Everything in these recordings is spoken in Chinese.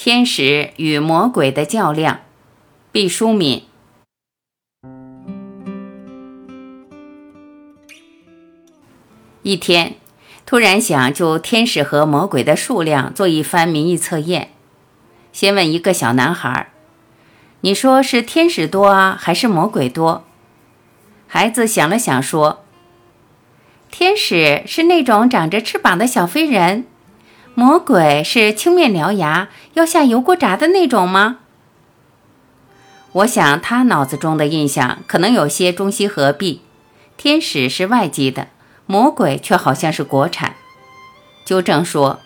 天使与魔鬼的较量，毕淑敏。一天，突然想就天使和魔鬼的数量做一番民意测验。先问一个小男孩：“你说是天使多啊，还是魔鬼多？”孩子想了想说：“天使是那种长着翅膀的小飞人。”魔鬼是青面獠牙、要下油锅炸的那种吗？我想他脑子中的印象可能有些中西合璧，天使是外籍的，魔鬼却好像是国产。纠正说，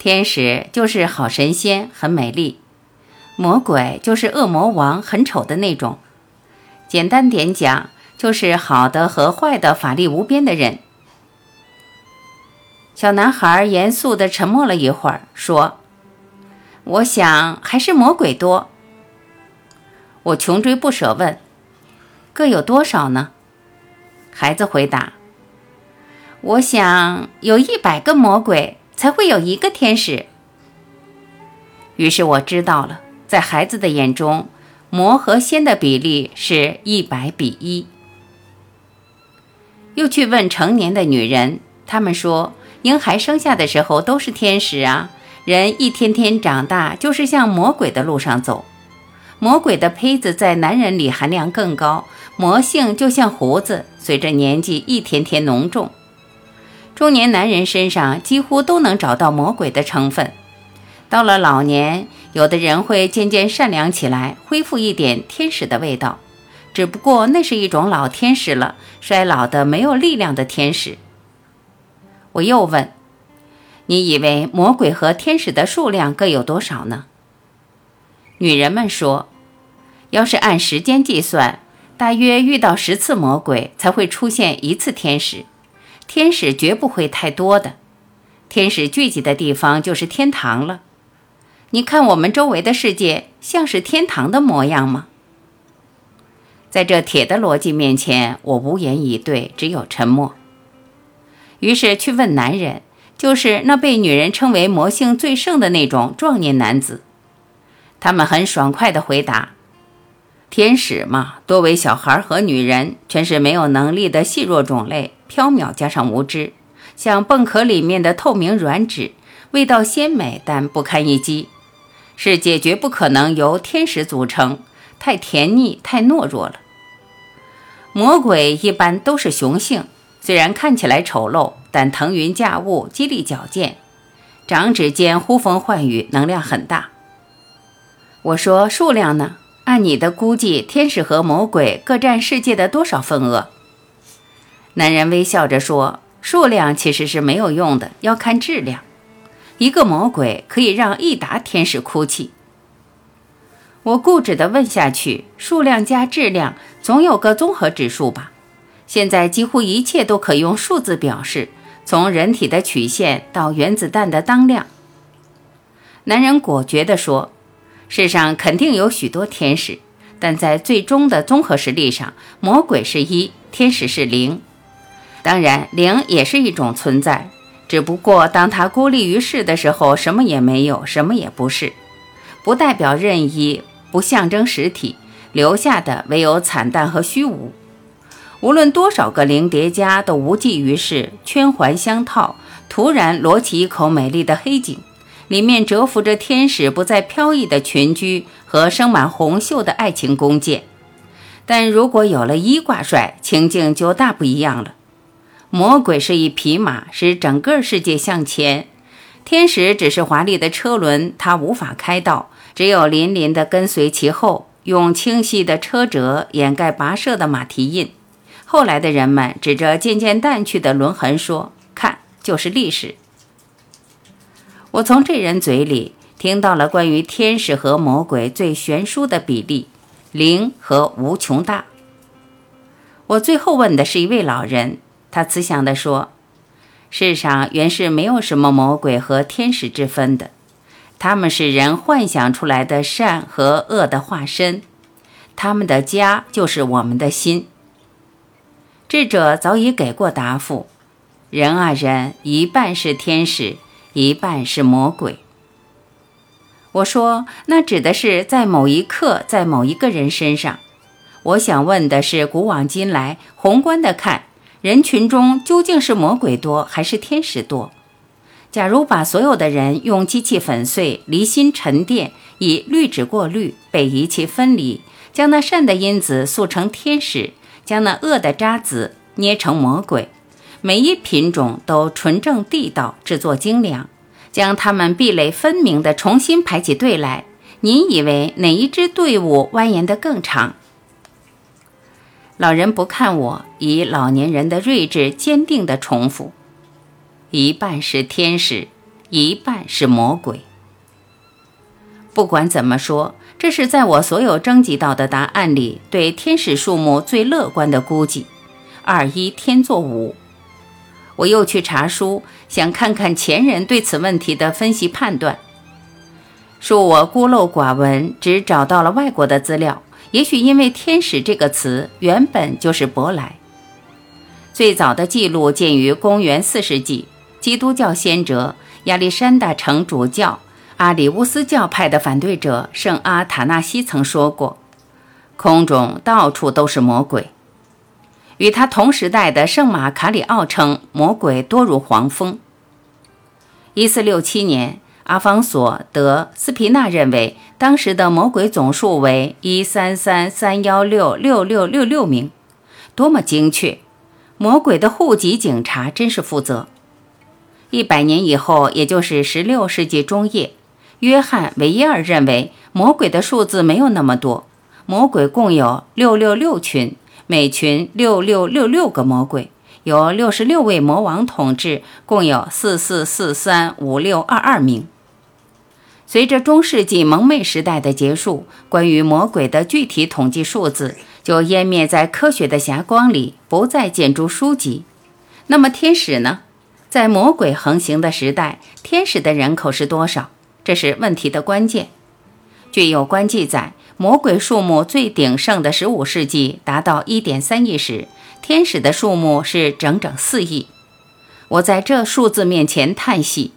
天使就是好神仙，很美丽；魔鬼就是恶魔王，很丑的那种。简单点讲，就是好的和坏的法力无边的人。小男孩严肃地沉默了一会儿，说：“我想还是魔鬼多。”我穷追不舍问：“各有多少呢？”孩子回答：“我想有一百个魔鬼才会有一个天使。”于是我知道了，在孩子的眼中，魔和仙的比例是一百比一。又去问成年的女人，她们说。婴孩生下的时候都是天使啊，人一天天长大就是向魔鬼的路上走。魔鬼的胚子在男人里含量更高，魔性就像胡子，随着年纪一天天浓重。中年男人身上几乎都能找到魔鬼的成分。到了老年，有的人会渐渐善良起来，恢复一点天使的味道，只不过那是一种老天使了，衰老的没有力量的天使。我又问：“你以为魔鬼和天使的数量各有多少呢？”女人们说：“要是按时间计算，大约遇到十次魔鬼才会出现一次天使，天使绝不会太多的。天使聚集的地方就是天堂了。你看我们周围的世界像是天堂的模样吗？”在这铁的逻辑面前，我无言以对，只有沉默。于是去问男人，就是那被女人称为魔性最盛的那种壮年男子。他们很爽快地回答：“天使嘛，多为小孩和女人，全是没有能力的细弱种类，缥缈加上无知，像蚌壳里面的透明软纸，味道鲜美，但不堪一击。是解决不可能由天使组成，太甜腻，太懦弱了。魔鬼一般都是雄性。”虽然看起来丑陋，但腾云驾雾，肌力矫健，掌指间呼风唤雨，能量很大。我说数量呢？按你的估计，天使和魔鬼各占世界的多少份额？男人微笑着说：“数量其实是没有用的，要看质量。一个魔鬼可以让一打天使哭泣。”我固执地问下去：“数量加质量，总有个综合指数吧？”现在几乎一切都可用数字表示，从人体的曲线到原子弹的当量。男人果决地说：“世上肯定有许多天使，但在最终的综合实力上，魔鬼是一，天使是零。当然，零也是一种存在，只不过当他孤立于世的时候，什么也没有，什么也不是，不代表任意，不象征实体，留下的唯有惨淡和虚无。”无论多少个零叠加都无济于事，圈环相套，突然摞起一口美丽的黑井，里面蛰伏着天使不再飘逸的群居和生满红袖的爱情弓箭。但如果有了一挂帅，情境就大不一样了。魔鬼是一匹马，使整个世界向前；天使只是华丽的车轮，它无法开道，只有林林地跟随其后，用清晰的车辙掩盖跋涉的马蹄印。后来的人们指着渐渐淡去的轮痕说：“看，就是历史。”我从这人嘴里听到了关于天使和魔鬼最悬殊的比例——零和无穷大。我最后问的是一位老人，他慈祥地说：“世上原是没有什么魔鬼和天使之分的，他们是人幻想出来的善和恶的化身，他们的家就是我们的心。”智者早已给过答复：人啊人，一半是天使，一半是魔鬼。我说，那指的是在某一刻，在某一个人身上。我想问的是，古往今来，宏观的看，人群中究竟是魔鬼多还是天使多？假如把所有的人用机器粉碎、离心沉淀，以滤纸过滤、被仪器分离，将那善的因子塑成天使，将那恶的渣子捏成魔鬼，每一品种都纯正地道，制作精良。将它们壁垒分明地重新排起队来，您以为哪一支队伍蜿蜒得更长？老人不看我，以老年人的睿智坚定地重复：一半是天使，一半是魔鬼。不管怎么说，这是在我所有征集到的答案里对天使数目最乐观的估计。二一天作五。我又去查书，想看看前人对此问题的分析判断。恕我孤陋寡闻，只找到了外国的资料。也许因为“天使”这个词原本就是舶来。最早的记录见于公元四世纪，基督教先哲亚历山大城主教阿里乌斯教派的反对者圣阿塔纳西曾说过：“空中到处都是魔鬼。”与他同时代的圣马卡里奥称魔鬼多如黄蜂。一四六七年，阿方索·德斯皮纳认为当时的魔鬼总数为一三三三幺六六六六六名，多么精确！魔鬼的户籍警察真是负责。一百年以后，也就是十六世纪中叶，约翰·维耶尔认为魔鬼的数字没有那么多，魔鬼共有六六六群。每群六六六六个魔鬼，由六十六位魔王统治，共有四四四三五六二二名。随着中世纪蒙昧时代的结束，关于魔鬼的具体统计数字就湮灭在科学的霞光里，不再见诸书籍。那么天使呢？在魔鬼横行的时代，天使的人口是多少？这是问题的关键。据有关记载。魔鬼数目最鼎盛的十五世纪达到一点三亿时，天使的数目是整整四亿。我在这数字面前叹息：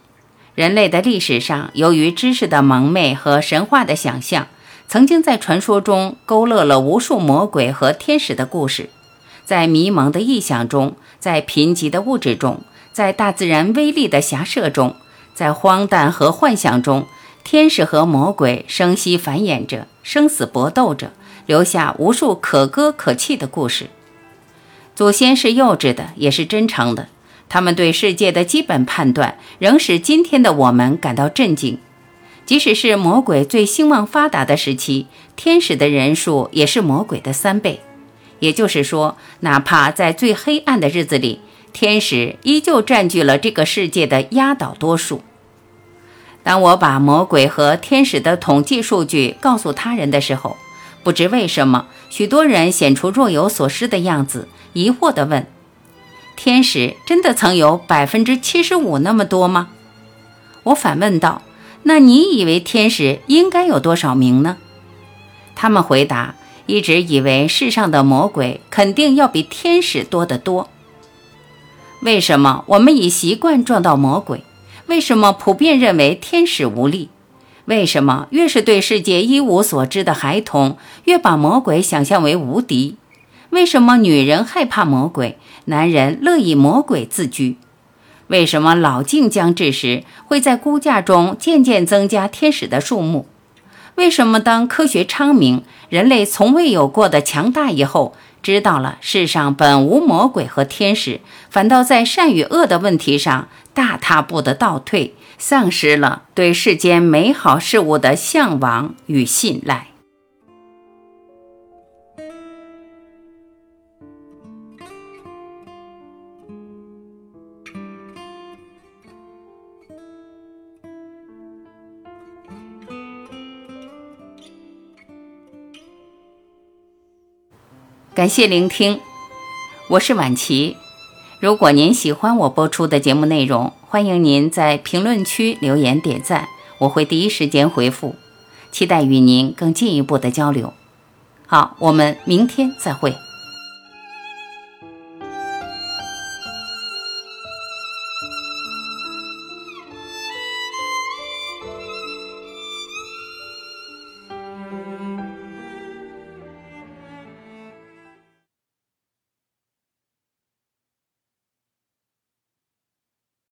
人类的历史上，由于知识的蒙昧和神话的想象，曾经在传说中勾勒了无数魔鬼和天使的故事，在迷蒙的臆想中，在贫瘠的物质中，在大自然威力的遐设中，在荒诞和幻想中。天使和魔鬼生息繁衍着，生死搏斗着，留下无数可歌可泣的故事。祖先是幼稚的，也是真诚的。他们对世界的基本判断，仍使今天的我们感到震惊。即使是魔鬼最兴旺发达的时期，天使的人数也是魔鬼的三倍。也就是说，哪怕在最黑暗的日子里，天使依旧占据了这个世界的压倒多数。当我把魔鬼和天使的统计数据告诉他人的时候，不知为什么，许多人显出若有所思的样子，疑惑地问：“天使真的曾有百分之七十五那么多吗？”我反问道：“那你以为天使应该有多少名呢？”他们回答：“一直以为世上的魔鬼肯定要比天使多得多。为什么我们已习惯撞到魔鬼？”为什么普遍认为天使无力？为什么越是对世界一无所知的孩童，越把魔鬼想象为无敌？为什么女人害怕魔鬼，男人乐以魔鬼自居？为什么老境将至时，会在估价中渐渐增加天使的数目？为什么当科学昌明，人类从未有过的强大以后，知道了世上本无魔鬼和天使，反倒在善与恶的问题上？大踏步的倒退，丧失了对世间美好事物的向往与信赖。感谢聆听，我是晚琪。如果您喜欢我播出的节目内容，欢迎您在评论区留言点赞，我会第一时间回复。期待与您更进一步的交流。好，我们明天再会。